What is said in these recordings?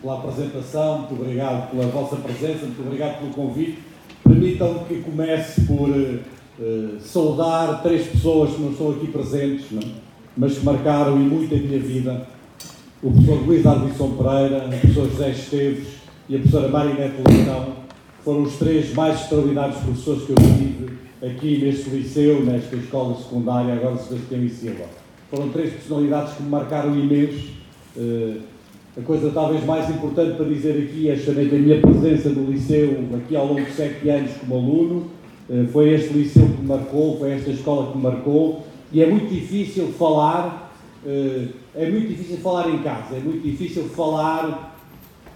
pela apresentação, muito obrigado pela vossa presença, muito obrigado pelo convite. Permitam que comece por uh, saudar três pessoas que não estão aqui presentes, não? mas que marcaram e muito a minha vida. O professor Luís Arbisson Pereira, o professor José Esteves e a professora Marinete Leitão foram os três mais extraordinários professores que eu tive aqui neste liceu, nesta escola secundária, agora Sebastião e Silva. Foram três personalidades que me marcaram imenso. Uh, a coisa talvez mais importante para dizer aqui é justamente a minha presença no liceu aqui ao longo de sete anos como aluno. Uh, foi este liceu que me marcou, foi esta escola que me marcou e é muito difícil falar, uh, é muito difícil falar em casa, é muito difícil falar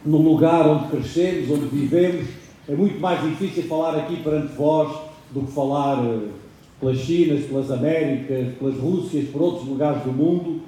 no lugar onde crescemos, onde vivemos. É muito mais difícil falar aqui perante vós do que falar uh, pelas Chinas, pelas Américas, pelas Rússias, por outros lugares do mundo.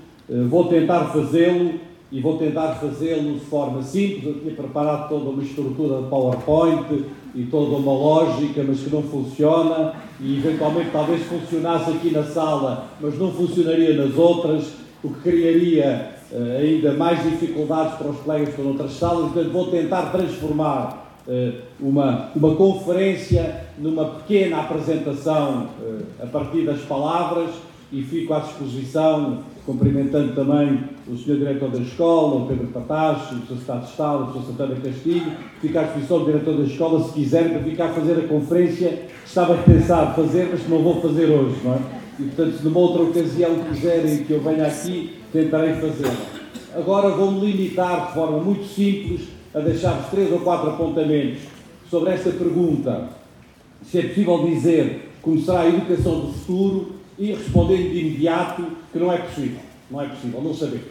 Vou tentar fazê-lo e vou tentar fazê-lo de forma simples. Eu tinha preparado toda uma estrutura de PowerPoint e toda uma lógica, mas que não funciona e eventualmente talvez funcionasse aqui na sala, mas não funcionaria nas outras, o que criaria uh, ainda mais dificuldades para os colegas que estão noutras salas. Portanto, vou tentar transformar uh, uma, uma conferência numa pequena apresentação uh, a partir das palavras e fico à disposição, cumprimentando também o Sr. Diretor da Escola, o Pedro Patacho, o Sr. Estado de Estado, o Sr. Santana Castilho, fico à disposição do Diretor da Escola, se quiser, para ficar a fazer a conferência que estava a pensar fazer, mas que não vou fazer hoje, não é? E, portanto, se numa outra ocasião quiserem que eu venha aqui, tentarei fazê-la. Agora vou-me limitar de forma muito simples a deixar-vos três ou quatro apontamentos sobre esta pergunta, se é possível dizer como será a educação do futuro e respondendo de imediato que não é possível. Não é possível, não sabemos.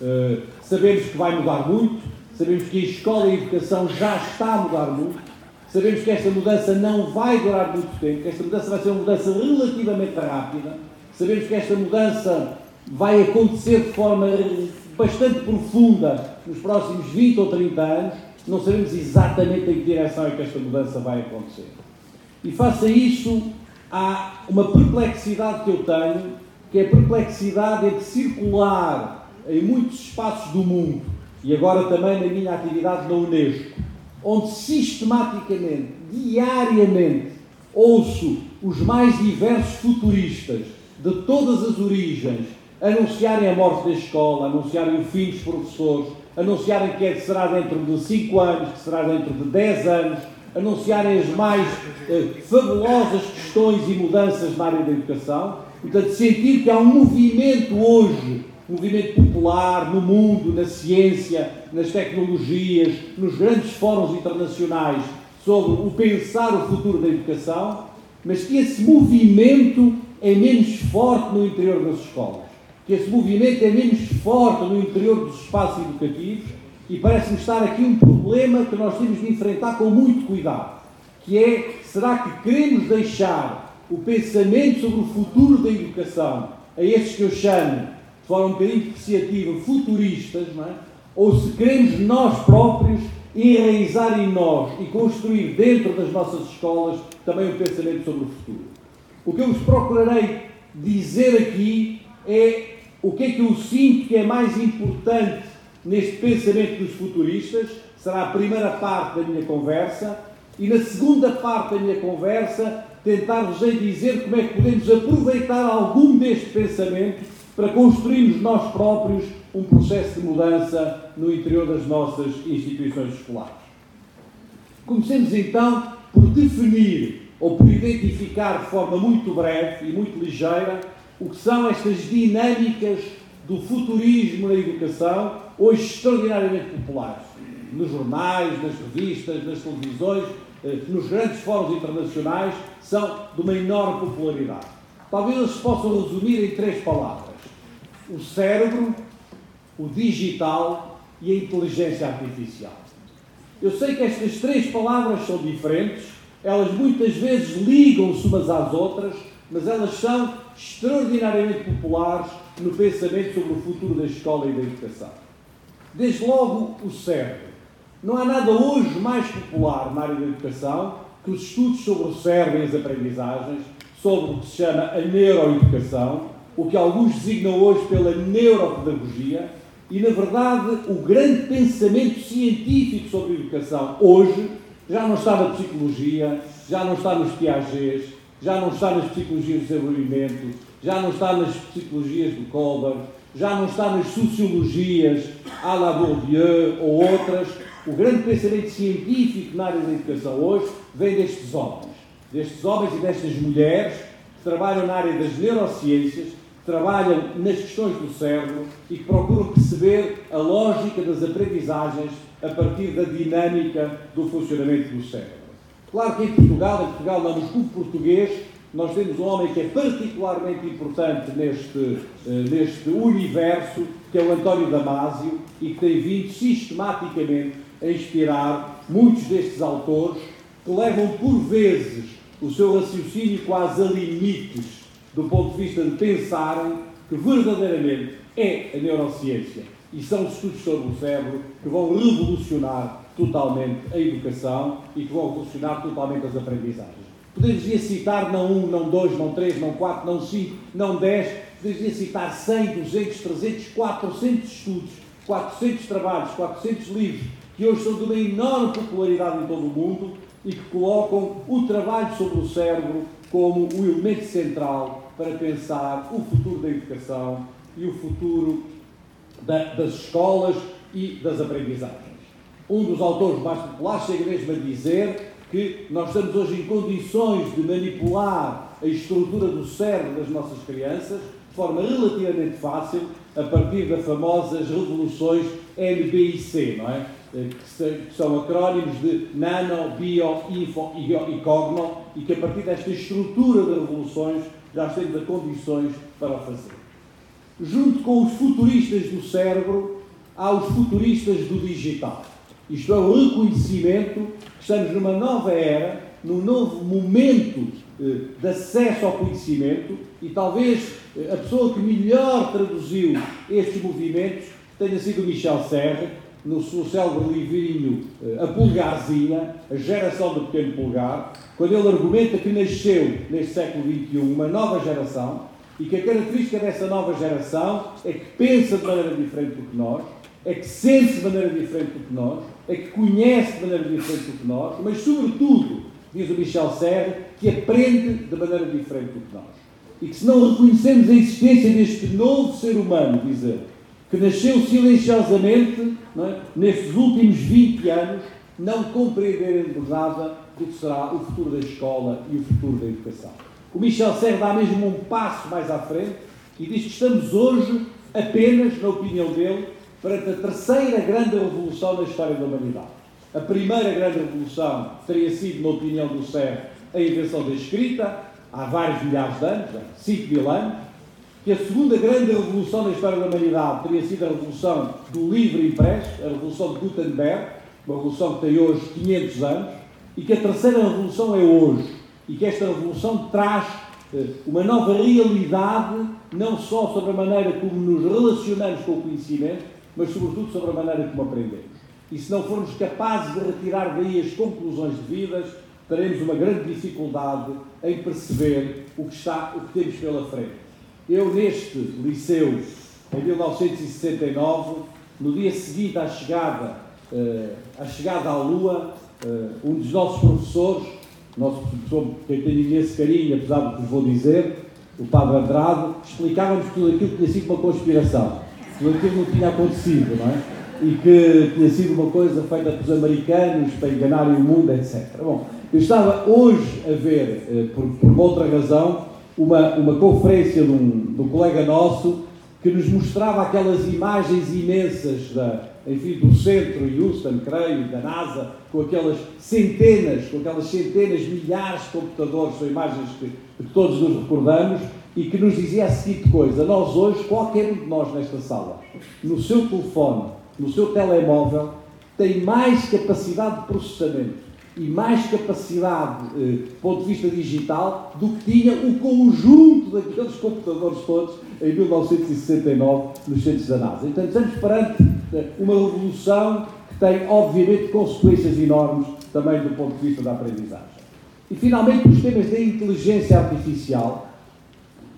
Uh, sabemos que vai mudar muito, sabemos que a escola e a educação já está a mudar muito, sabemos que esta mudança não vai durar muito tempo, que esta mudança vai ser uma mudança relativamente rápida, sabemos que esta mudança vai acontecer de forma bastante profunda nos próximos 20 ou 30 anos, não sabemos exatamente em que direção é que esta mudança vai acontecer. E faça isso há uma perplexidade que eu tenho, que é a perplexidade entre circular em muitos espaços do mundo e agora também na minha atividade na Unesco, onde sistematicamente, diariamente, ouço os mais diversos futuristas de todas as origens anunciarem a morte da escola, anunciarem o fim dos professores, anunciarem que é será dentro de 5 anos, que será dentro de 10 anos, anunciarem as mais eh, fabulosas questões e mudanças na área da educação. Portanto, sentir que há um movimento hoje, um movimento popular no mundo, na ciência, nas tecnologias, nos grandes fóruns internacionais sobre o pensar o futuro da educação, mas que esse movimento é menos forte no interior das escolas, que esse movimento é menos forte no interior dos espaços educativos e parece-me estar aqui um problema que nós temos de enfrentar com muito cuidado, que é, será que queremos deixar o pensamento sobre o futuro da educação a estes que eu chamo, de forma um bocadinho depreciativa, futuristas, não é? ou se queremos nós próprios enraizar em nós e construir dentro das nossas escolas também um pensamento sobre o futuro. O que eu vos procurarei dizer aqui é o que é que eu sinto que é mais importante neste pensamento dos futuristas, será a primeira parte da minha conversa, e na segunda parte da minha conversa tentar-vos dizer como é que podemos aproveitar algum deste pensamento para construirmos nós próprios um processo de mudança no interior das nossas instituições escolares. Comecemos então por definir ou por identificar de forma muito breve e muito ligeira o que são estas dinâmicas do futurismo na educação, hoje extraordinariamente populares, nos jornais, nas revistas, nas televisões, eh, nos grandes fóruns internacionais, são de uma enorme popularidade. Talvez eles se possam resumir em três palavras: o cérebro, o digital e a inteligência artificial. Eu sei que estas três palavras são diferentes, elas muitas vezes ligam-se umas às outras, mas elas são extraordinariamente populares no pensamento sobre o futuro da escola e da educação. Desde logo, o cérebro. Não há nada hoje mais popular na área da educação que os estudos sobre o cérebro e as aprendizagens, sobre o que se chama a neuroeducação, o que alguns designam hoje pela neuropedagogia, E, na verdade, o grande pensamento científico sobre a educação hoje já não está na psicologia, já não está nos Piagets, já não está nas psicologias do desenvolvimento, já não está nas psicologias do Kohlberg, já não está nas sociologias à la Bourdieu ou outras. O grande pensamento científico na área da educação hoje vem destes homens, destes homens e destas mulheres que trabalham na área das neurociências, trabalham nas questões do cérebro e que procuram perceber a lógica das aprendizagens a partir da dinâmica do funcionamento do cérebro. Claro que em Portugal, em Portugal não no clube português, nós temos um homem que é particularmente importante neste, eh, neste universo, que é o António Damásio, e que tem vindo sistematicamente a inspirar muitos destes autores que levam por vezes o seu raciocínio quase a limites do ponto de vista de pensarem que verdadeiramente é a neurociência e são os estudos sobre o cérebro que vão revolucionar totalmente a educação e que vão revolucionar totalmente as aprendizagens. Poderia citar não um, não dois, não três, não quatro, não cinco, não dez, poderia citar 100, 200, 300, 400 estudos, 400 trabalhos, 400 livros, que hoje são de uma enorme popularidade em todo o mundo e que colocam o trabalho sobre o cérebro como o elemento central para pensar o futuro da educação e o futuro da, das escolas e das aprendizagens. Um dos autores mais populares chega mesmo a dizer que nós estamos hoje em condições de manipular a estrutura do cérebro das nossas crianças de forma relativamente fácil a partir das famosas revoluções NBIC, não é? Eh, que são acrónimos de Nano, Bio, Info e Cogno, e que a partir desta estrutura de revoluções já temos as condições para o fazer. Junto com os futuristas do cérebro, há os futuristas do digital. Isto é o reconhecimento que estamos numa nova era, num novo momento eh, de acesso ao conhecimento e talvez eh, a pessoa que melhor traduziu estes movimentos tenha sido Michel Serre, no seu célebre livrinho eh, A Pulgarzinha, a geração do pequeno pulgar, quando ele argumenta que nasceu neste século XXI uma nova geração e que a característica dessa nova geração é que pensa de maneira diferente do que nós, é que sente de maneira diferente do que nós, é que conhece de maneira diferente do que nós, mas, sobretudo, diz o Michel Serre, que aprende de maneira diferente do que nós. E que se não reconhecemos a existência deste novo ser humano, diz ele, que nasceu silenciosamente é? nestes últimos 20 anos, não compreenderemos nada do que será o futuro da escola e o futuro da educação. O Michel Serre dá mesmo um passo mais à frente e diz que estamos hoje apenas, na opinião dele, perante a terceira grande revolução na história da humanidade. A primeira grande revolução teria sido, na opinião do Serre, a invenção da escrita, há vários milhares de anos, 5 mil anos, que a segunda grande revolução na história da humanidade teria sido a revolução do livro impresso, a revolução de Gutenberg, uma revolução que tem hoje 500 anos, e que a terceira revolução é hoje, e que esta revolução traz eh, uma nova realidade, não só sobre a maneira como nos relacionamos com o conhecimento, mas sobretudo sobre a maneira como aprendemos. E se não formos capazes de retirar daí as conclusões devidas, teremos uma grande dificuldade em perceber o que, está, o que temos pela frente. Eu, neste liceu, em 1969, no dia seguinte à chegada, uh, à, chegada à Lua, uh, um dos nossos professores, nosso professor, que tenho imenso carinho, apesar do que vos vou dizer, o Padre Andrade, explicava-nos tudo aquilo que tinha sido uma conspiração. Aquilo não tinha acontecido, não é? E que tinha sido uma coisa feita pelos americanos para enganarem o mundo, etc. Bom, eu estava hoje a ver, uh, por, por outra razão, uma, uma conferência de um, de um colega nosso que nos mostrava aquelas imagens imensas da, enfim, do centro, Houston, creio, da NASA, com aquelas centenas, com aquelas centenas, milhares de computadores, são imagens que, que todos nos recordamos, e que nos dizia a seguinte coisa: nós hoje, qualquer um de nós nesta sala, no seu telefone, no seu telemóvel, tem mais capacidade de processamento e mais capacidade eh, do ponto de vista digital do que tinha o conjunto daqueles computadores todos em 1969 nos centros da NASA. Então estamos perante eh, uma revolução que tem, obviamente, consequências enormes também do ponto de vista da aprendizagem. E, finalmente, os temas da inteligência artificial,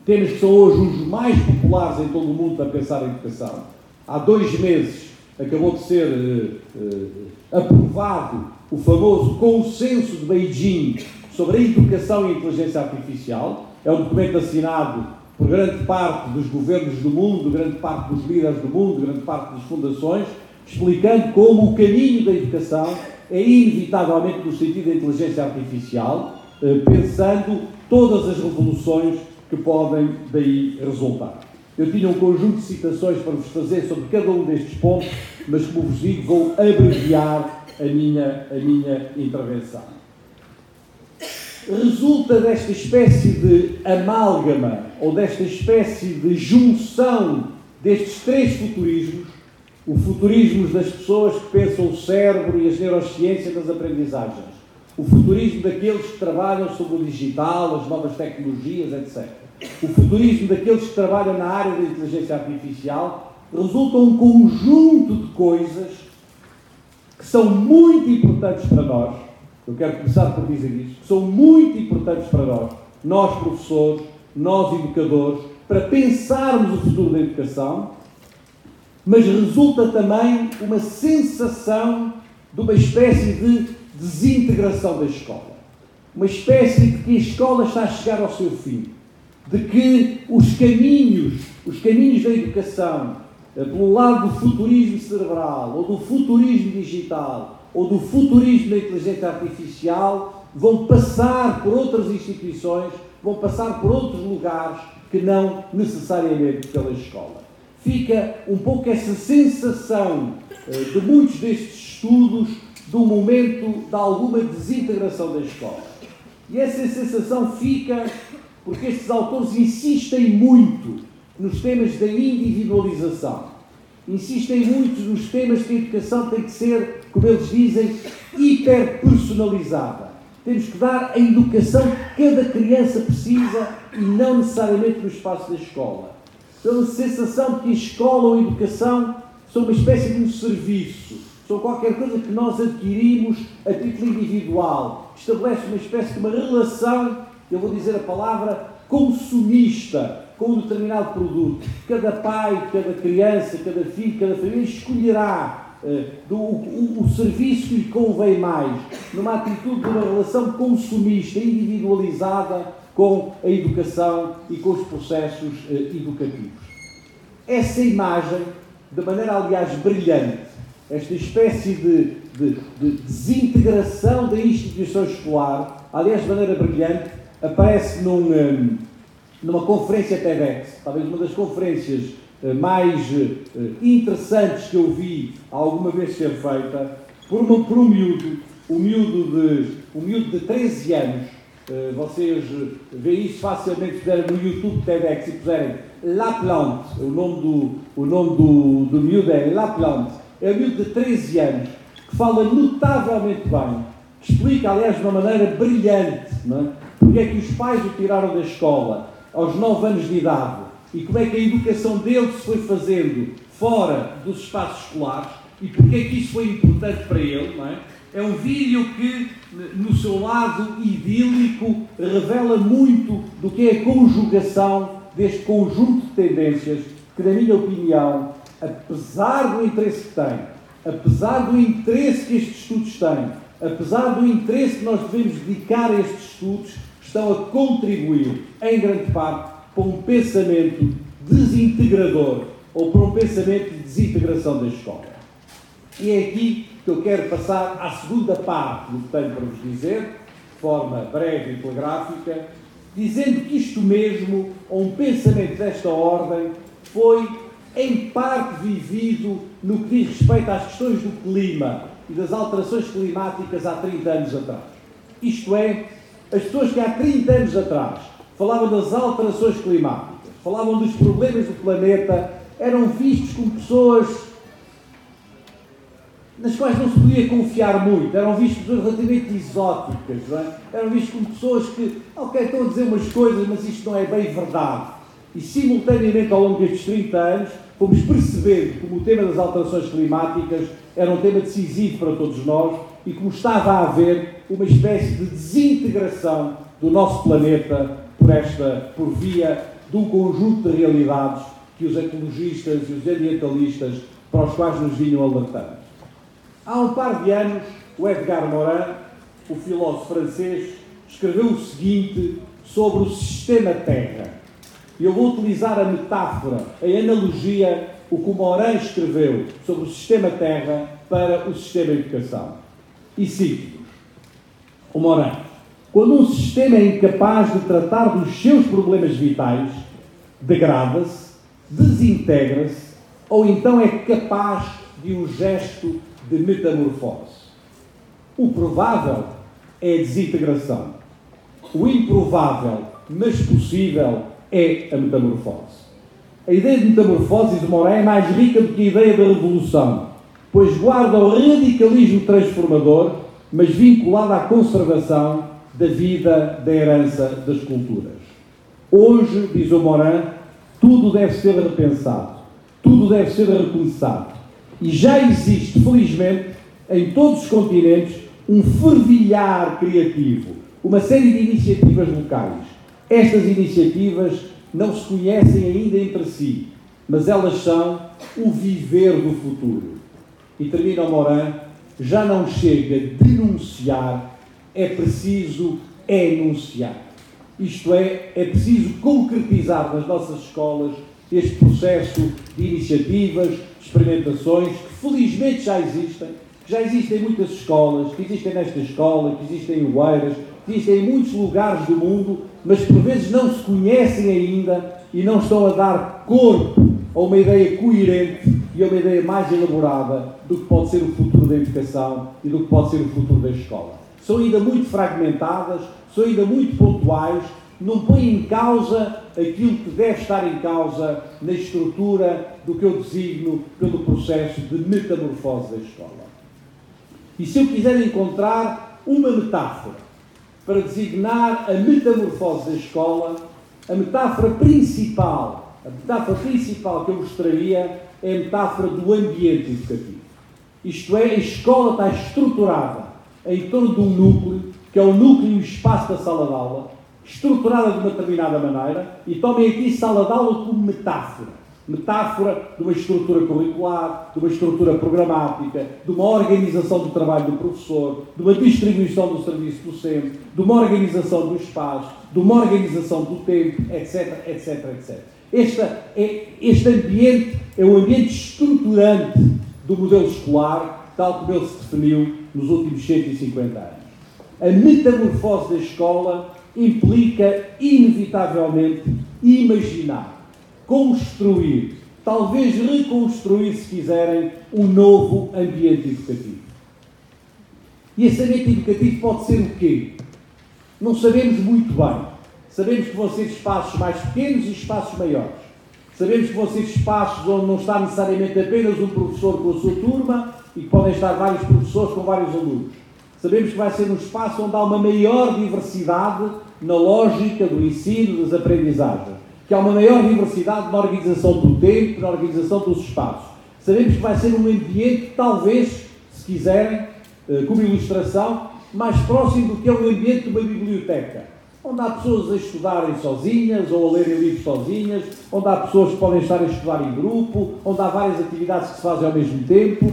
temas que são hoje os mais populares em todo o mundo para pensar em educação, há dois meses acabou de ser uh, uh, aprovado o famoso Consenso de Beijing sobre a Educação e a Inteligência Artificial. É um documento assinado por grande parte dos governos do mundo, grande parte dos líderes do mundo, grande parte das fundações, explicando como o caminho da educação é inevitavelmente no sentido da inteligência artificial, uh, pensando todas as revoluções que podem daí resultar. Eu tinha um conjunto de citações para vos fazer sobre cada um destes pontos, mas como vos digo, vou abreviar a minha, a minha intervenção. Resulta desta espécie de amálgama, ou desta espécie de junção destes três futurismos, o futurismo das pessoas que pensam o cérebro e as neurociências das aprendizagens, o futurismo daqueles que trabalham sobre o digital, as novas tecnologias, etc o futurismo daqueles que trabalham na área da inteligência artificial, resulta um conjunto de coisas que são muito importantes para nós. Eu quero começar por dizer isto, que são muito importantes para nós, nós professores, nós educadores, para pensarmos o futuro da educação, mas resulta também uma sensação de uma espécie de desintegração da escola. Uma espécie de que a escola está a chegar ao seu fim de que os caminhos, os caminhos da educação, eh, pelo lado do futurismo cerebral, ou do futurismo digital, ou do futurismo da inteligência artificial, vão passar por outras instituições, vão passar por outros lugares que não necessariamente pela escola. Fica um pouco essa sensação eh, de muitos destes estudos do momento de alguma desintegração da escola. E essa sensação fica porque estes autores insistem muito nos temas da individualização. Insistem muito nos temas que a educação tem que ser, como eles dizem, hiperpersonalizada. Temos que dar a educação que cada criança precisa e não necessariamente no espaço da escola. Pela sensação de que a escola ou a educação são uma espécie de um serviço, são qualquer coisa que nós adquirimos a título individual. Estabelece uma espécie de uma relação eu vou dizer a palavra consumista com um determinado produto. Cada pai, cada criança, cada filho, cada família escolherá uh, do, o, o, serviço que lhe convém mais, numa atitude de uma relação consumista, individualizada com a educação e com os processos uh, educativos. Essa imagem, de maneira aliás brilhante, esta espécie de, de, de desintegração da instituição escolar, aliás de maneira brilhante, aparece num, hum, numa conferência TEDx, talvez uma das conferências eh, mais eh, interessantes que eu vi alguma vez ser feita, por, uma, por um miúdo, um miúdo de, um miúdo de 13 anos, eh, vocês veem isso facilmente se no YouTube TEDx e puserem La Plante, o nome do, o nome do, do miúdo é La Plante, é um miúdo de 13 anos, que fala notavelmente bem, explica, aliás, de uma maneira brilhante, não é? porque é que os pais o tiraram da escola aos 9 anos de idade e como é que a educação dele se foi fazendo fora dos espaços escolares e porque é que isso foi importante para ele, não é? É um vídeo que, no seu lado idílico, revela muito do que é a conjugação deste conjunto de tendências que, na minha opinião, apesar do interesse que tem, apesar do interesse que estes estudos têm, apesar do interesse que nós devemos dedicar a estes estudos, estão a contribuir, em grande parte, para um pensamento desintegrador ou para um pensamento de desintegração da escola. E é aqui que eu quero passar à segunda parte do que tenho para vos dizer, de forma breve e telegráfica, dizendo que isto mesmo, ou um pensamento desta ordem, foi em parte vivido no que diz respeito às questões do clima e das alterações climáticas há 30 anos atrás. Isto é, as pessoas que há 30 anos atrás falavam das alterações climáticas, falavam dos problemas do planeta, eram vistos como pessoas nas quais não se podia confiar muito, eram vistos pessoas relativamente exóticas, é? eram vistos como pessoas que, ok, estão a dizer umas coisas, mas isto não é bem verdade. E simultaneamente, ao longo destes 30 anos, fomos percebendo como o tema das alterações climáticas era um tema decisivo para todos nós e como estava a haver uma espécie de desintegração do nosso planeta por esta, por via de um conjunto de realidades que os ecologistas e os ambientalistas para os quais nos vinham alertando. Há um par de anos, o Edgar Morin, o filósofo francês, escreveu o seguinte sobre o sistema Terra. Eu vou utilizar a metáfora, a analogia, o que o Morin escreveu sobre o sistema Terra para o sistema Educação. E cito-vos. O Morin. Quando um sistema é incapaz de tratar dos seus problemas vitais, degrada-se, desintegra-se ou então é capaz de um gesto de metamorfose. O provável é a desintegração. O improvável, mas possível, é a metamorfose. A ideia de metamorfose de Morin é mais rica do que a ideia da revolução, pois guarda o radicalismo transformador, mas vinculado à conservação da vida, da herança das culturas. Hoje, diz o Morin, tudo deve ser repensado, tudo deve ser recomeçado. E já existe, felizmente, em todos os continentes, um fervilhar criativo, uma série de iniciativas locais. Estas iniciativas não se conhecem ainda entre si, mas elas são o viver do futuro. E termina o Moran, já não chega denunciar, é preciso enunciar. Isto é, é preciso concretizar nas nossas escolas este processo de iniciativas, de experimentações, que felizmente já existem, que já existem em muitas escolas, que existem nesta escola, que existem em Oeiras, existem em muitos lugares do mundo, mas por vezes não se conhecem ainda e não estão a dar corpo a uma ideia coerente e a uma ideia mais elaborada do que pode ser o futuro da educação e do que pode ser o futuro da escola. São ainda muito fragmentadas, são ainda muito pontuais, não põem em causa aquilo que deve estar em causa na estrutura do que eu designo pelo processo de metamorfose da escola. E se eu quiser encontrar uma metáfora para designar a metamorfose da escola, a metáfora principal, a metáfora principal que eu mostraria é a metáfora do ambiente educativo. Isto é, a escola está estruturada em torno de um núcleo que é o núcleo e o espaço da sala de aula, estruturada de uma determinada maneira, e tomem aqui sala de aula como metáfora. Metáfora de uma estrutura curricular, de uma estrutura programática, de uma organização do trabalho do professor, de uma distribuição do serviço docente, de uma organização do espaço, de uma organização do tempo, etc, etc, etc. Este, é, este ambiente é o ambiente estruturante do modelo escolar, tal como ele se definiu nos últimos 150 anos. A metamorfose da escola implica, inevitavelmente, imaginar, construir, talvez reconstruir, se quiserem, um novo ambiente educativo. E esse ambiente educativo pode ser o quê? Não sabemos muito bem. Sabemos que vão ser espaços mais pequenos e espaços maiores. Sabemos que vão ser espaços onde não está necessariamente apenas um professor com a sua turma e que podem estar vários professores com vários alunos. Sabemos que vai ser um espaço onde há uma maior diversidade na lógica do ensino, das aprendizagens, que há uma maior diversidade na organização do tempo, na organização dos espaços. Sabemos que vai ser um ambiente, talvez, se quiserem, eh, como ilustração, mais próximo do que é o ambiente de uma biblioteca, onde há pessoas a estudarem sozinhas ou a lerem livros sozinhas, onde há pessoas que podem estar a estudar em grupo, onde há várias atividades que se fazem ao mesmo tempo,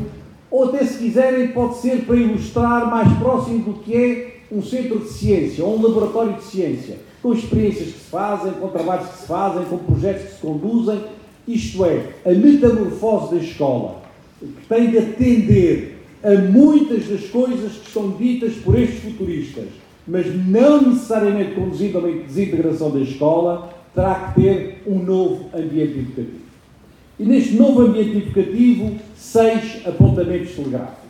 ou até se quiserem, pode ser para ilustrar mais próximo do que é um centro de ciência ou um laboratório de ciência, com experiências que se fazem, com trabalhos que se fazem, com projetos que se conduzem. Isto é, a metamorfose da escola, que tem de atender a muitas das coisas que são ditas por estes futuristas, mas não necessariamente conduzindo a uma desintegração da escola, terá que ter um novo ambiente educativo. E neste novo ambiente educativo, seis apontamentos telegráficos.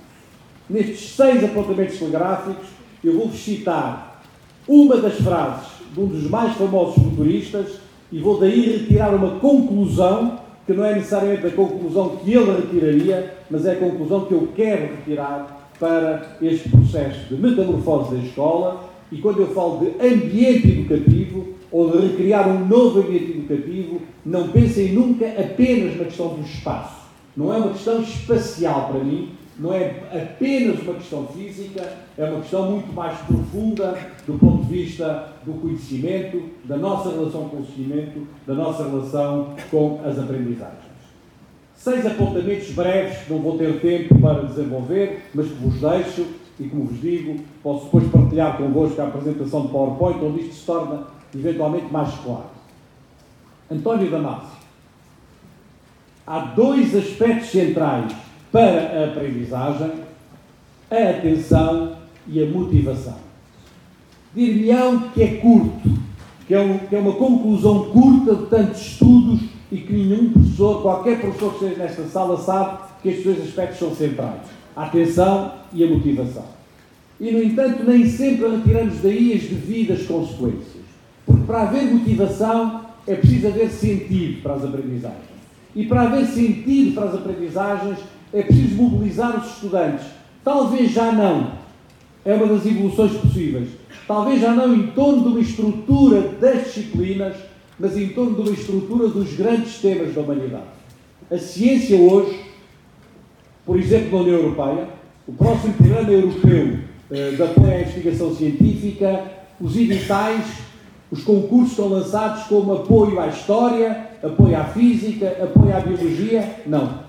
Nestes seis apontamentos telegráficos, eu vou-vos citar uma das frases de um dos mais famosos futuristas e vou daí retirar uma conclusão, que não é necessariamente a conclusão que ele retiraria, mas é a conclusão que eu quero retirar para este processo de metamorfose da escola. E quando eu falo de ambiente educativo, ou de recriar um novo ambiente educativo, não pensem nunca apenas na questão do espaço. Não é uma questão espacial para mim, não é apenas uma questão física, é uma questão muito mais profunda do ponto de vista do conhecimento, da nossa relação com o conhecimento, da nossa relação com as aprendizagens. Seis apontamentos breves, não vou ter tempo para desenvolver, mas que vos deixo e, como vos digo, posso depois partilhar convosco a apresentação de PowerPoint, onde isto se torna eventualmente mais claro. António Damasio. Há dois aspectos centrais para a aprendizagem: a atenção e a motivação. Dir-me-ão que é curto, que é, um, que é uma conclusão curta de tantos estudos e que nenhum professor, qualquer professor que esteja nesta sala, sabe que estes dois aspectos são centrais: a atenção e a motivação. E, no entanto, nem sempre retiramos daí as devidas consequências. Porque para haver motivação é preciso haver sentido para as aprendizagens. E para haver sentido para as aprendizagens é preciso mobilizar os estudantes. Talvez já não, é uma das evoluções possíveis. Talvez já não em torno de uma estrutura das disciplinas, mas em torno de uma estrutura dos grandes temas da humanidade. A ciência hoje, por exemplo, na União Europeia, o próximo programa europeu eh, de apoio à investigação científica, os editais, os concursos estão lançados como apoio à história, apoio à física, apoio à biologia. Não.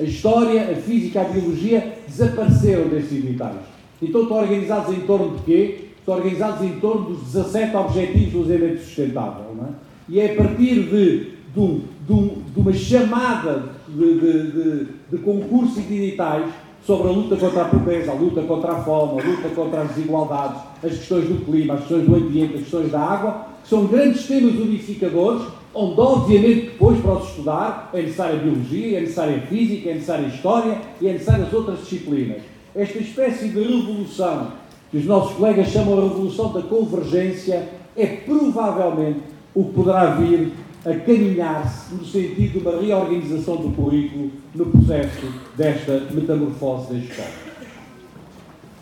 A história, a física, a biologia desapareceram desses editais. Então estão organizados em torno de quê? Estão organizados em torno dos 17 Objetivos do Desenvolvimento Sustentável. Não é? E é a partir de, de, de, de uma chamada de, de, de concursos e de editais sobre a luta contra a pobreza, a luta contra a fome, a luta contra as desigualdades, as questões do clima, as questões do ambiente, as questões da água, que são grandes temas unificadores onde obviamente depois para os estudar é necessária a biologia, é necessária a física, é necessária a história e é necessária as outras disciplinas. Esta espécie de revolução que os nossos colegas chamam de revolução da convergência é provavelmente o que poderá vir a caminhar-se no sentido de uma reorganização do currículo no processo desta metamorfose da escola.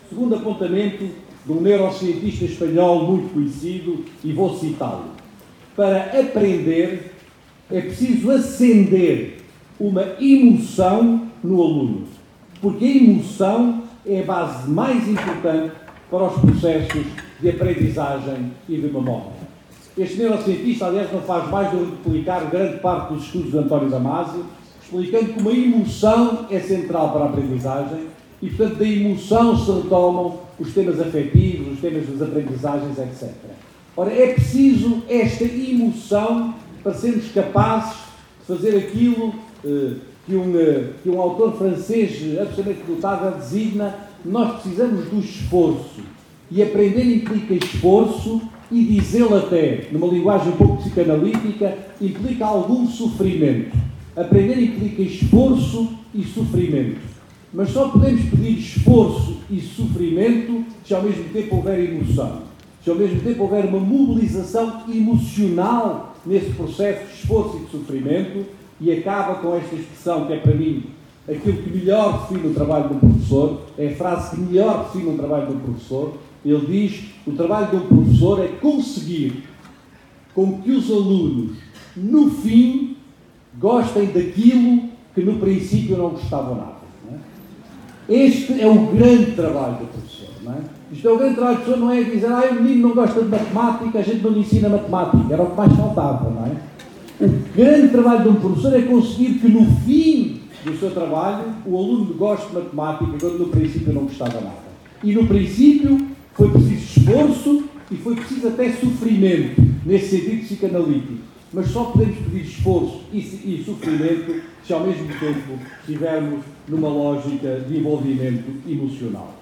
Segundo apontamento de um neurocientista espanhol muito conhecido, e vou citá-lo para aprender é preciso acender uma emoção no aluno, porque a emoção é a base mais importante para os processos de aprendizagem e de memória. Este neurocientista, aliás, não faz mais do que replicar grande parte dos estudos de António Damasio, explicando como a emoção é central para a aprendizagem e, portanto, da emoção se retomam os temas afetivos, os temas das aprendizagens, etc. Ora, é preciso esta emoção para sermos capazes de fazer aquilo eh, que, um, eh, que um autor francês absolutamente notável designa: nós precisamos do esforço. E aprender implica esforço e dizê-lo até, numa linguagem um pouco psicanalítica, implica algum sofrimento. Aprender implica esforço e sofrimento. Mas só podemos pedir esforço e sofrimento se ao mesmo tempo houver emoção ao mesmo tempo houver uma mobilização emocional nesse processo de esforço e de sofrimento, e acaba com esta expressão que é para mim aquilo que melhor define o trabalho de um professor, é a frase que melhor define o trabalho de um professor. Ele diz: o trabalho de um professor é conseguir com que os alunos, no fim, gostem daquilo que no princípio não gostavam nada. É? Este é o grande trabalho do professor. Não é? Isto é o grande trabalho da pessoa, não é dizer, ah, o menino não gosta de matemática, a gente não lhe ensina matemática. Era o que mais faltava, não é? O grande trabalho de um professor é conseguir que no fim do seu trabalho o aluno goste de matemática, quando no princípio não gostava nada. E no princípio foi preciso esforço e foi preciso até sofrimento, nesse sentido psicanalítico. Mas só podemos pedir esforço e, e sofrimento se ao mesmo tempo estivermos numa lógica de envolvimento emocional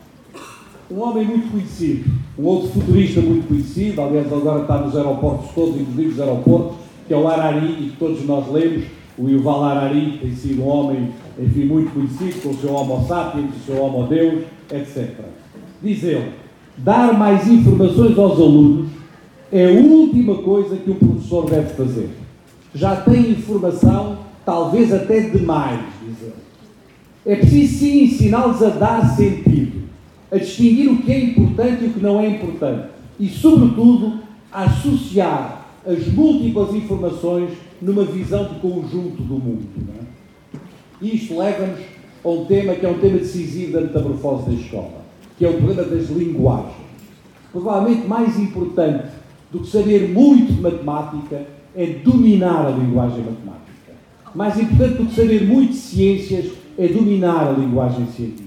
um homem muito conhecido, um outro futurista muito conhecido, aliás agora está nos aeroportos todos, inclusive os aeroportos, que é o Harari, e que todos nós lemos, o Yuval Harari tem sido um homem, enfim, muito conhecido, com o seu Homo sapiens, o seu Homo Deus, etc. Diz ele, dar mais informações aos alunos é a última coisa que um professor deve fazer. Já tem informação, talvez até demais, diz ele. É preciso sim ensiná-los a dar sentido a distinguir o que é importante e o que não é importante e, sobretudo, a associar as múltiplas informações numa visão de conjunto do mundo. É? Isto leva-nos a um tema que é um tema decisivo da metamorfose da escola, que é o problema das linguagens. Provavelmente mais importante do que saber muito de matemática é dominar a linguagem matemática. Mais importante do que saber muito de ciências é dominar a linguagem científica.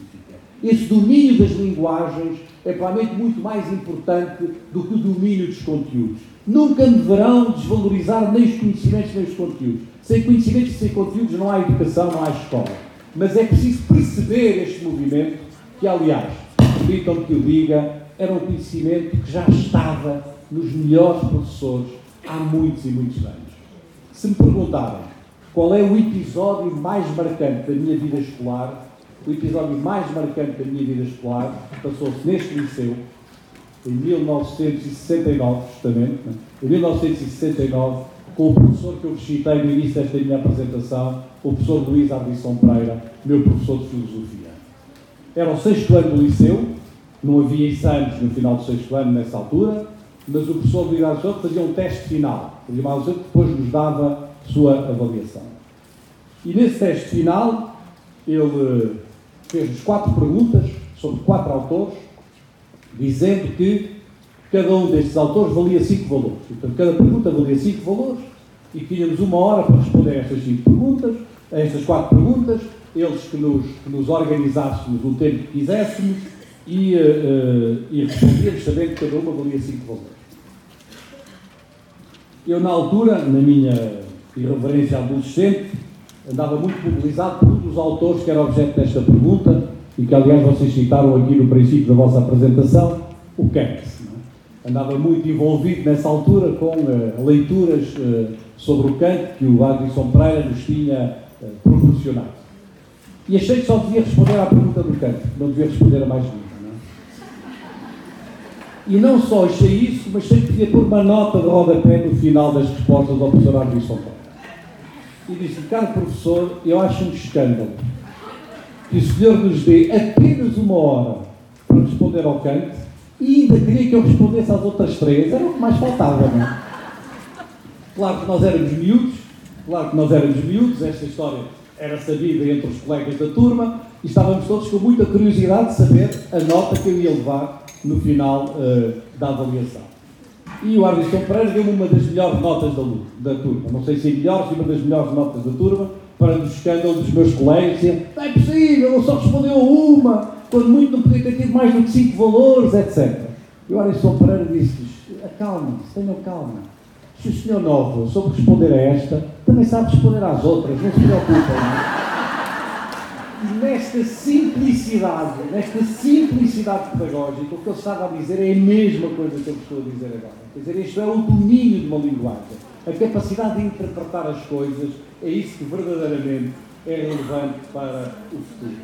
Esse domínio das linguagens é provavelmente muito mais importante do que o domínio dos conteúdos. Nunca deverão desvalorizar nem os conhecimentos nem os conteúdos. Sem conhecimentos e sem conteúdos não há educação, não há escola. Mas é preciso perceber este movimento, que aliás, permitam-me que eu diga, era um conhecimento que já estava nos melhores professores há muitos e muitos anos. Se me perguntarem qual é o episódio mais marcante da minha vida escolar, o episódio mais marcante da minha vida escolar passou-se neste liceu, em 1969, justamente, né? em 1969, com o professor que eu citei no início desta minha apresentação, o professor Luís Ardisson Pereira, meu professor de Filosofia. Era o sexto ano do liceu, não havia exames no final do sexto ano nessa altura, mas o professor Luís Ardisson fazia um teste final, fazia uma que depois nos dava sua avaliação. E nesse teste final, ele fez-nos quatro perguntas sobre quatro autores, dizendo que cada um destes autores valia cinco valores. Portanto, cada pergunta valia cinco valores e tínhamos uma hora para responder a estas cinco perguntas, a estas quatro perguntas, eles que nos, que nos organizássemos o tempo que quiséssemos e, uh, e respondíamos sabendo que cada uma valia cinco valores. Eu, na altura, na minha irreverência adolescente, andava muito mobilizado por um dos autores que era objeto desta pergunta e que, aliás, vocês citaram aqui no princípio da vossa apresentação, o Kant. É? Andava muito envolvido nessa altura com uh, leituras uh, sobre o Kant que o Adilson Pereira nos tinha uh, proporcionado. E achei que só devia responder à pergunta do Kant, não devia responder a mais nenhuma. E não só achei isso, mas achei que devia pôr uma nota de rodapé no final das respostas ao professor Adilson Pereira e disse: Caro professor, eu acho um escândalo que o senhor nos dê apenas uma hora para responder ao Kant e ainda queria que eu respondesse às outras três. Era o que mais faltava, não é? Claro que nós éramos miúdos, claro que nós éramos miúdos, esta história era sabida entre os colegas da turma e estávamos todos com muita curiosidade de saber a nota que eu ia levar no final uh, da avaliação. E o Ardisson Pereira deu-me uma das melhores notas da, da turma. Não sei se é melhor, se uma das melhores notas da turma, para o escândalo dos meus colegas. Não é possível, ele só respondeu uma, quando muito não podia ter tido mais do que cinco valores, etc. E o Ardisson Pereira disse-lhes: acalmem-se, tenham calma. Se o senhor Novo soube responder a esta, também sabe responder às outras, não se preocupem. Não? Nesta simplicidade, nesta simplicidade pedagógica, o que ele estava a dizer é a mesma coisa que eu estou a dizer agora. Quer dizer, isto é o domínio de uma linguagem. A capacidade de interpretar as coisas é isso que verdadeiramente é relevante para o futuro.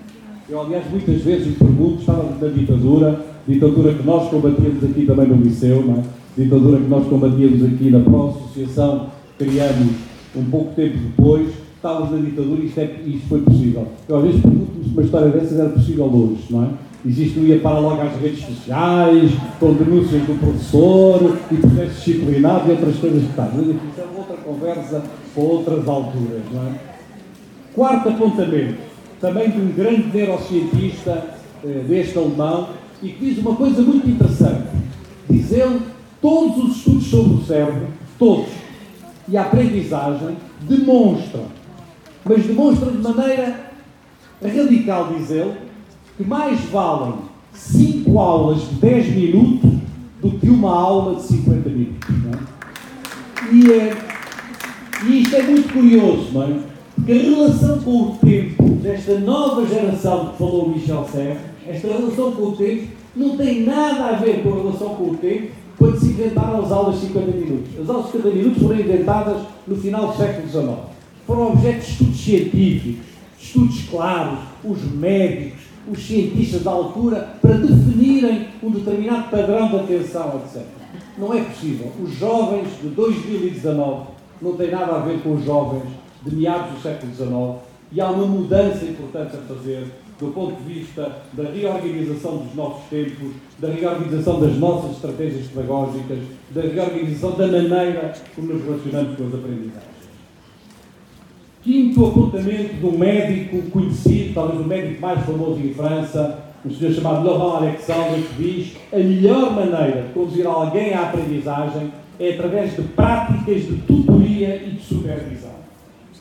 Eu, aliás, muitas vezes me pergunto, estávamos na ditadura, ditadura que nós combatíamos aqui também no Liceu, não é? ditadura que nós combatíamos aqui na Pró-Associação, criamos um pouco tempo depois, estávamos na ditadura e isto, é, isto foi possível. Eu às vezes pergunto-me se uma história dessas era possível hoje, não é? Existe um ia para logo às redes sociais, com denúncias do professor e processos disciplinados e outras coisas que tal. Mas isso é outra conversa para outras alturas, não é? Quarto apontamento, também de um grande neurocientista eh, deste alemão, e que diz uma coisa muito interessante. Diz ele, todos os estudos sobre o cérebro, todos, e a aprendizagem, demonstram, mas demonstram de maneira radical, diz ele, que mais valem 5 aulas de 10 minutos do que uma aula de 50 minutos. É? E, é, e isto é muito curioso, não é? Porque a relação com o tempo desta nova geração que falou Michel Serra, esta relação com o tempo, não tem nada a ver com a relação com o tempo quando se inventaram as aulas de 50 minutos. As aulas de 50 minutos foram inventadas no final do século XIX. Foram objeto de estudos científicos, estudos claros, os médicos, os cientistas da altura, para definirem um determinado padrão de atenção, etc. Não é possível. Os jovens de 2019 não têm nada a ver com os jovens de meados do século XIX e há uma mudança importante a fazer do ponto de vista da reorganização dos nossos tempos, da reorganização das nossas estratégias pedagógicas, da reorganização da maneira como nos relacionamos com as aprendizagens. Quinto apontamento de um médico conhecido, talvez o médico mais famoso em França, um senhor chamado Laurent Alexandre, que diz a melhor maneira de conduzir alguém à aprendizagem é através de práticas de tutoria e de supervisão.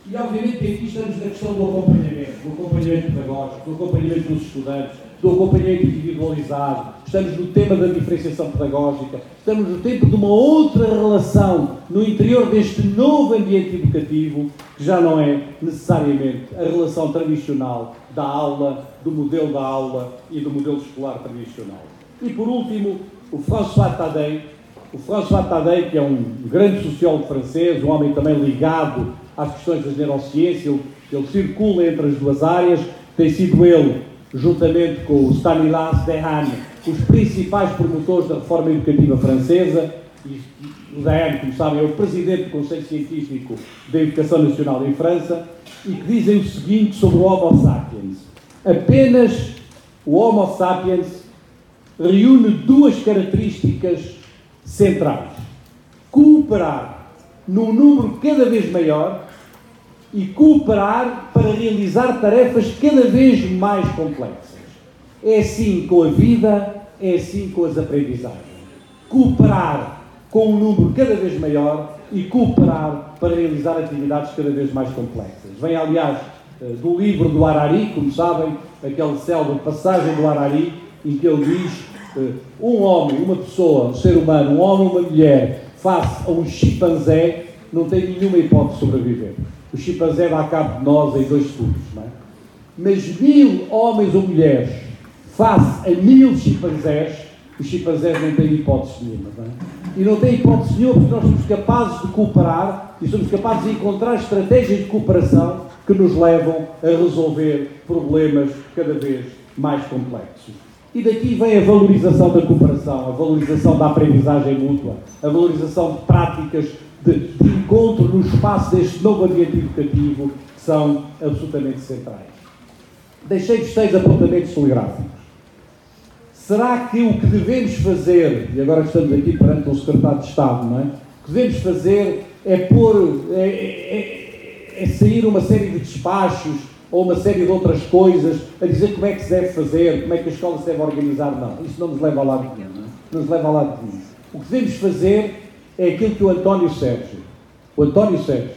E obviamente aqui estamos na questão do acompanhamento, do acompanhamento pedagógico, do acompanhamento dos estudantes, do acompanhamento individualizado, estamos no tema da diferenciação pedagógica, estamos no tempo de uma outra relação no interior deste novo ambiente educativo, que já não é necessariamente a relação tradicional da aula, do modelo da aula e do modelo escolar tradicional. E por último, o François Tadei, o François Tadei, que é um grande sociólogo francês, um homem também ligado às questões da neurociência, ele, ele circula entre as duas áreas, tem sido ele, juntamente com o Stanislas Dehaene, os principais promotores da reforma educativa francesa, e o Dehaene, como sabem, é o presidente do Conselho Científico da Educação Nacional em França, e que dizem o seguinte sobre o Homo sapiens. Apenas o Homo sapiens reúne duas características centrais: cooperar num número cada vez maior e cooperar para realizar tarefas cada vez mais complexas. É assim com a vida, é assim com as aprendizagens. Cooperar com um número cada vez maior e cooperar para realizar atividades cada vez mais complexas. Vem, aliás, eh, do livro do Arari, como sabem, aquele célebre passagem do Arari, em que ele diz eh, um homem, uma pessoa, um ser humano, um homem, uma mulher, face a um chimpanzé, não tem nenhuma hipótese de sobreviver. O chimpanzé dá cabo de nós em dois estudos, não é? Mas mil homens ou mulheres face a mil chimpanzés, os chimpanzés não têm hipótese nenhuma, não é? E não têm hipótese nenhuma porque nós somos capazes de cooperar e somos capazes de encontrar estratégias de cooperação que nos levam a resolver problemas cada vez mais complexos. E daqui vem a valorização da cooperação, a valorização da aprendizagem mútua, a valorização de práticas de, de encontro no espaço deste novo ambiente educativo que são absolutamente centrais. Deixei-vos seis apontamentos telegráficos. Será que o que devemos fazer, e agora estamos aqui perante um secretário de Estado, não é? O que devemos fazer é pôr, é, é, é sair uma série de despachos ou uma série de outras coisas a dizer como é que se deve fazer, como é que a escola se deve organizar. Não, isso não nos leva a lado nenhum. Não, é? nos leva a lado nenhum. O que devemos fazer é aquilo que o António Sérgio, o António Sérgio,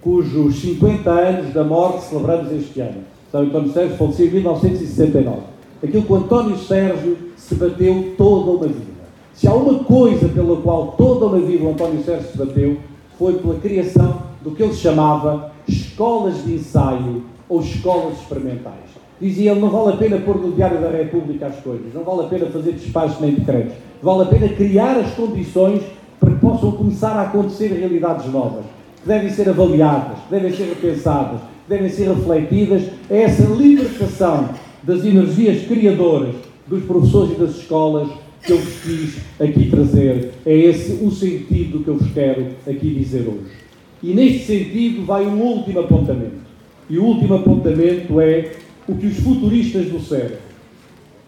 cujos 50 anos da morte celebramos este ano. São António Sérgio faleceu em 1969. Aquilo que o António Sérgio se bateu toda uma vida. Se há uma coisa pela qual toda uma vida o António Sérgio se bateu, foi pela criação do que ele chamava escolas de ensaio ou escolas experimentais. Dizia ele, não vale a pena pôr no Diário da República as coisas, não vale a pena fazer despachos nem decretos, vale a pena criar as condições para que possam começar a acontecer realidades novas, que devem ser avaliadas, que devem ser repensadas, que devem ser refletidas. É essa libertação das energias criadoras dos professores e das escolas que eu vos quis aqui trazer. É esse o sentido que eu vos quero aqui dizer hoje. E neste sentido vai um último apontamento. E o último apontamento é o que os futuristas do cérebro,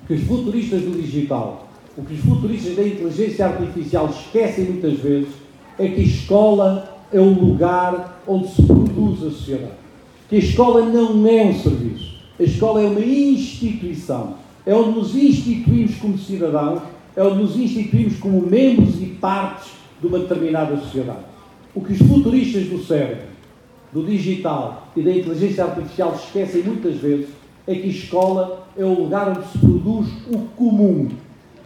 que os futuristas do digital, o que os futuristas da inteligência artificial esquecem muitas vezes é que a escola é o lugar onde se produz a sociedade. Que a escola não é um serviço. A escola é uma instituição. É onde nos instituímos como cidadãos, é onde nos instituímos como membros e partes de uma determinada sociedade. O que os futuristas do cérebro, do digital e da inteligência artificial esquecem muitas vezes é que a escola é o lugar onde se produz o comum,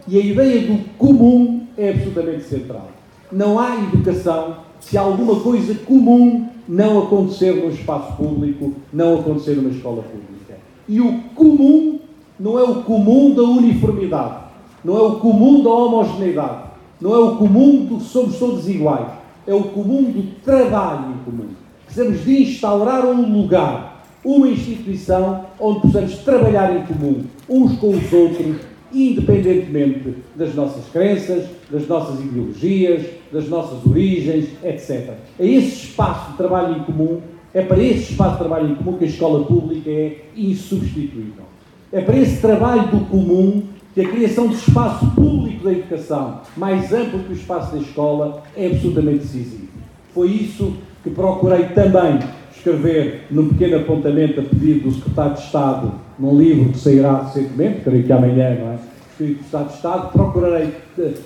e a ideia do comum é absolutamente central. Não há educação se alguma coisa comum não acontecer no espaço público, não acontecer numa escola pública. E o comum não é o comum da uniformidade, não é o comum da homogeneidade, não é o comum do que somos todos iguais, é o comum do trabalho em comum. Precisamos de instaurar um lugar, uma instituição onde possamos trabalhar em comum, uns com os outros, independentemente das nossas crenças, das nossas ideologias, das nossas origens, etc. É esse espaço de trabalho em comum, é para esse espaço de trabalho em comum que a escola pública é insubstituível. É para esse trabalho do comum que a criação de espaço público da educação, mais amplo que o espaço da escola, é absolutamente decisivo. Foi isso que procurei também escrever num pequeno apontamento a pedido do Secretário de Estado, num livro que sairá recentemente, creio que amanhã, não é? Escrito do Estado de Estado, procurarei,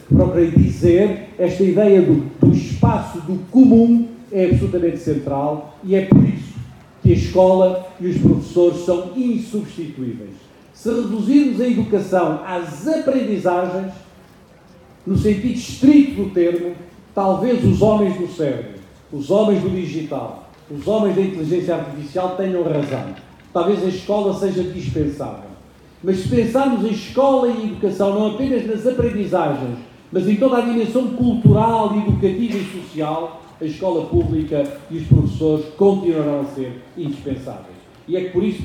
procurarei dizer esta ideia do, do espaço do comum é absolutamente central e é por isso que a escola e os professores são insubstituíveis. Se reduzirmos a educação às aprendizagens, no sentido estrito do termo, talvez os homens do cérebro, os homens do digital, os homens da inteligência artificial tenham razão. Talvez a escola seja dispensável. Mas se pensarmos em escola e educação não apenas nas aprendizagens, mas em toda a dimensão cultural, educativa e social, a escola pública e os professores continuarão a ser indispensáveis. E é que por isso,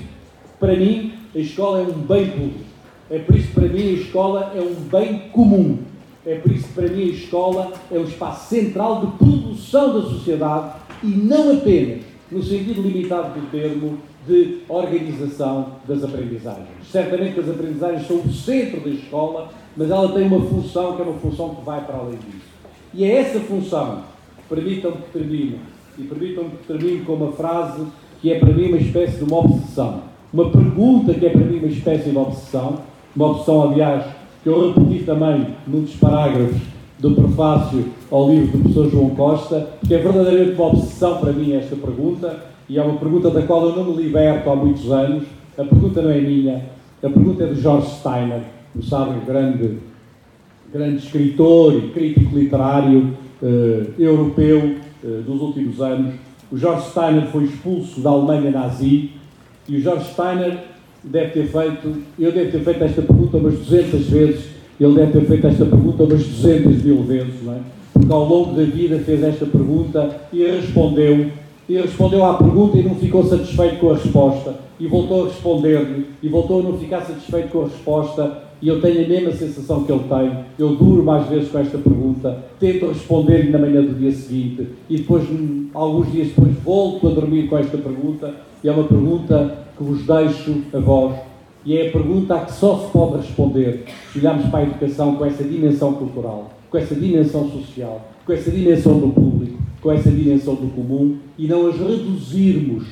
para mim, a escola é um bem público. É por isso para mim a escola é um bem comum. É por isso para mim a escola é um espaço central de produção da sociedade e não apenas, no sentido limitado do termo, de organização das aprendizagens. Certamente as aprendizagens são o centro da escola, mas ela tem uma função que é uma função que vai para além disso. E é essa função permitam-me que termine, e permitam-me que termine com uma frase que é para mim uma espécie de uma obsessão. Uma pergunta que é para mim uma espécie de obsessão, uma obsessão, aliás, que eu repeti também num dos parágrafos do prefácio ao livro do professor João Costa, que é verdadeiramente uma obsessão para mim esta pergunta, e é uma pergunta da qual eu não me liberto há muitos anos. A pergunta não é minha, a pergunta é de George Steiner, como sabem, grande, grande escritor e crítico literário uh, europeu uh, dos últimos anos. O George Steiner foi expulso da Alemanha nazi e o George Steiner deve ter feito, eu devo ter feito esta pergunta umas 200 vezes, ele deve ter feito esta pergunta umas 200 mil vezes, não é? Porque ao longo da vida fez esta pergunta e respondeu, respondeu à pergunta e não ficou satisfeito com a resposta, e voltou a responder-lhe, e voltou a não ficar satisfeito com a resposta, e eu tenho a mesma sensação que ele tem. Eu duro mais vezes com esta pergunta, tento responder-lhe na manhã do dia seguinte e depois, alguns dias depois, volto a dormir com esta pergunta. E é uma pergunta que vos deixo a vós. E é a pergunta a que só se pode responder se olharmos para a educação com essa dimensão cultural, com essa dimensão social, com essa dimensão do público, com essa dimensão do comum e não as reduzirmos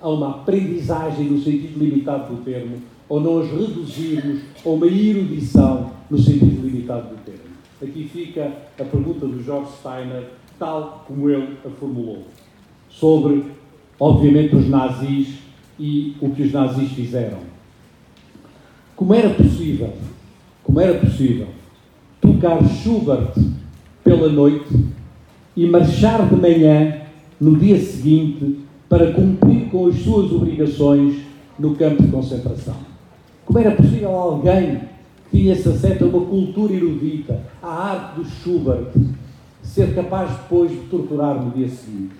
a uma aprendizagem no sentido limitado do termo, ou não as reduzirmos a uma erudição no sentido limitado do termo. Aqui fica a pergunta do George Steiner, tal como ele a formulou, sobre, obviamente, os nazis e o que os nazis fizeram. Como era possível, como era possível, tocar Schubert pela noite e marchar de manhã no dia seguinte para cumprir com as suas obrigações no campo de concentração? Como era possível alguém que tinha esse acesso a uma cultura erudita, à arte do Schubert, ser capaz depois de torturar no dia seguinte?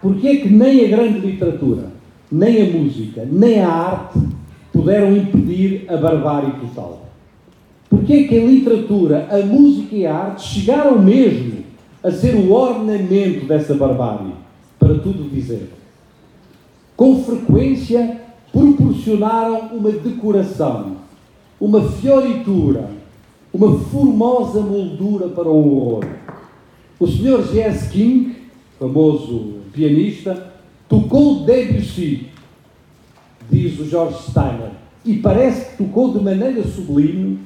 Porquê é que nem a grande literatura, nem a música, nem a arte puderam impedir a barbárie total? Porquê é que a literatura, a música e a arte chegaram mesmo a ser o ornamento dessa barbárie? Para tudo dizer. Com frequência proporcionaram uma decoração, uma fioritura, uma formosa moldura para o horror. O Sr. J.S. King, famoso pianista, tocou Debussy, diz o George Steiner, e parece que tocou de maneira sublime,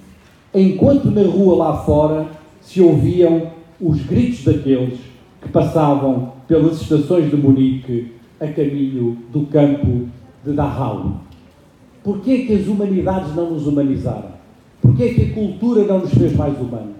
enquanto na rua lá fora se ouviam os gritos daqueles que passavam pelas estações de Munique a caminho do campo de Dachau. Porquê é que as humanidades não nos humanizaram? Porquê é que a cultura não nos fez mais humanos?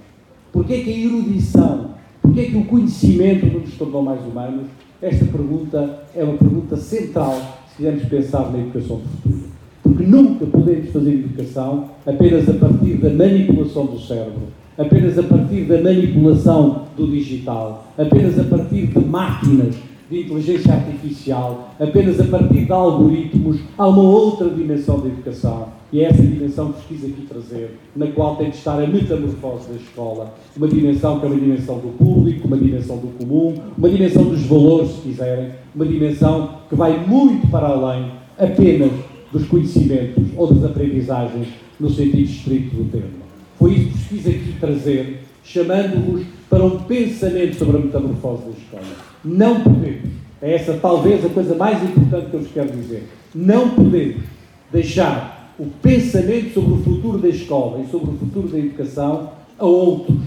Porquê é que a erudição, porquê que o conhecimento não nos tornou mais humanos? Esta pergunta é uma pergunta central se quisermos pensar na educação do futuro. Porque nunca podemos fazer educação apenas a partir da manipulação do cérebro, apenas a partir da manipulação do digital, apenas a partir de máquinas de inteligência artificial, apenas a partir de algoritmos, há uma outra dimensão da educação. E é essa dimensão que quis aqui trazer, na qual tem de estar a metamorfose da escola. Uma dimensão que é uma dimensão do público, uma dimensão do comum, uma dimensão dos valores, se quiserem, uma dimensão que vai muito para além apenas dos conhecimentos ou das aprendizagens no sentido estrito do termo. Foi isso vos quis aqui trazer, chamando-vos para um pensamento sobre a metamorfose da escola. Não podemos, É essa talvez a coisa mais importante que eu vos quero dizer. Não podemos deixar o pensamento sobre o futuro da escola e sobre o futuro da educação a outros.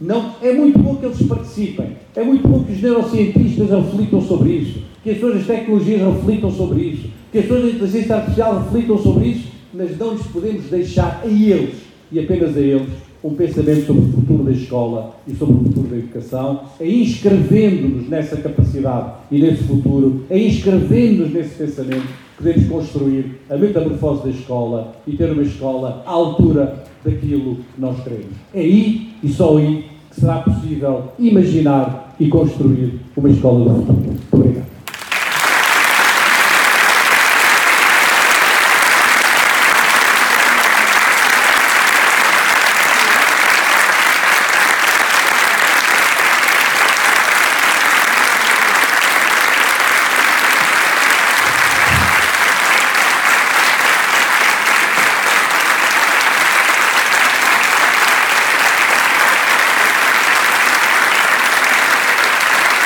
Não, é muito bom que eles participem, é muito bom que os neurocientistas reflitam sobre isso, que as das tecnologias reflitam sobre isso, que as pessoas da inteligência artificial reflitam sobre isso, mas não lhes podemos deixar a eles, e apenas a eles, um pensamento sobre o futuro da escola e sobre o futuro da educação, é inscrevendo-nos nessa capacidade e nesse futuro, é inscrevendo-nos nesse pensamento podemos construir a metamorfose da escola e ter uma escola à altura daquilo que nós queremos. É aí e só aí que será possível imaginar e construir uma escola do futuro. Muito obrigado.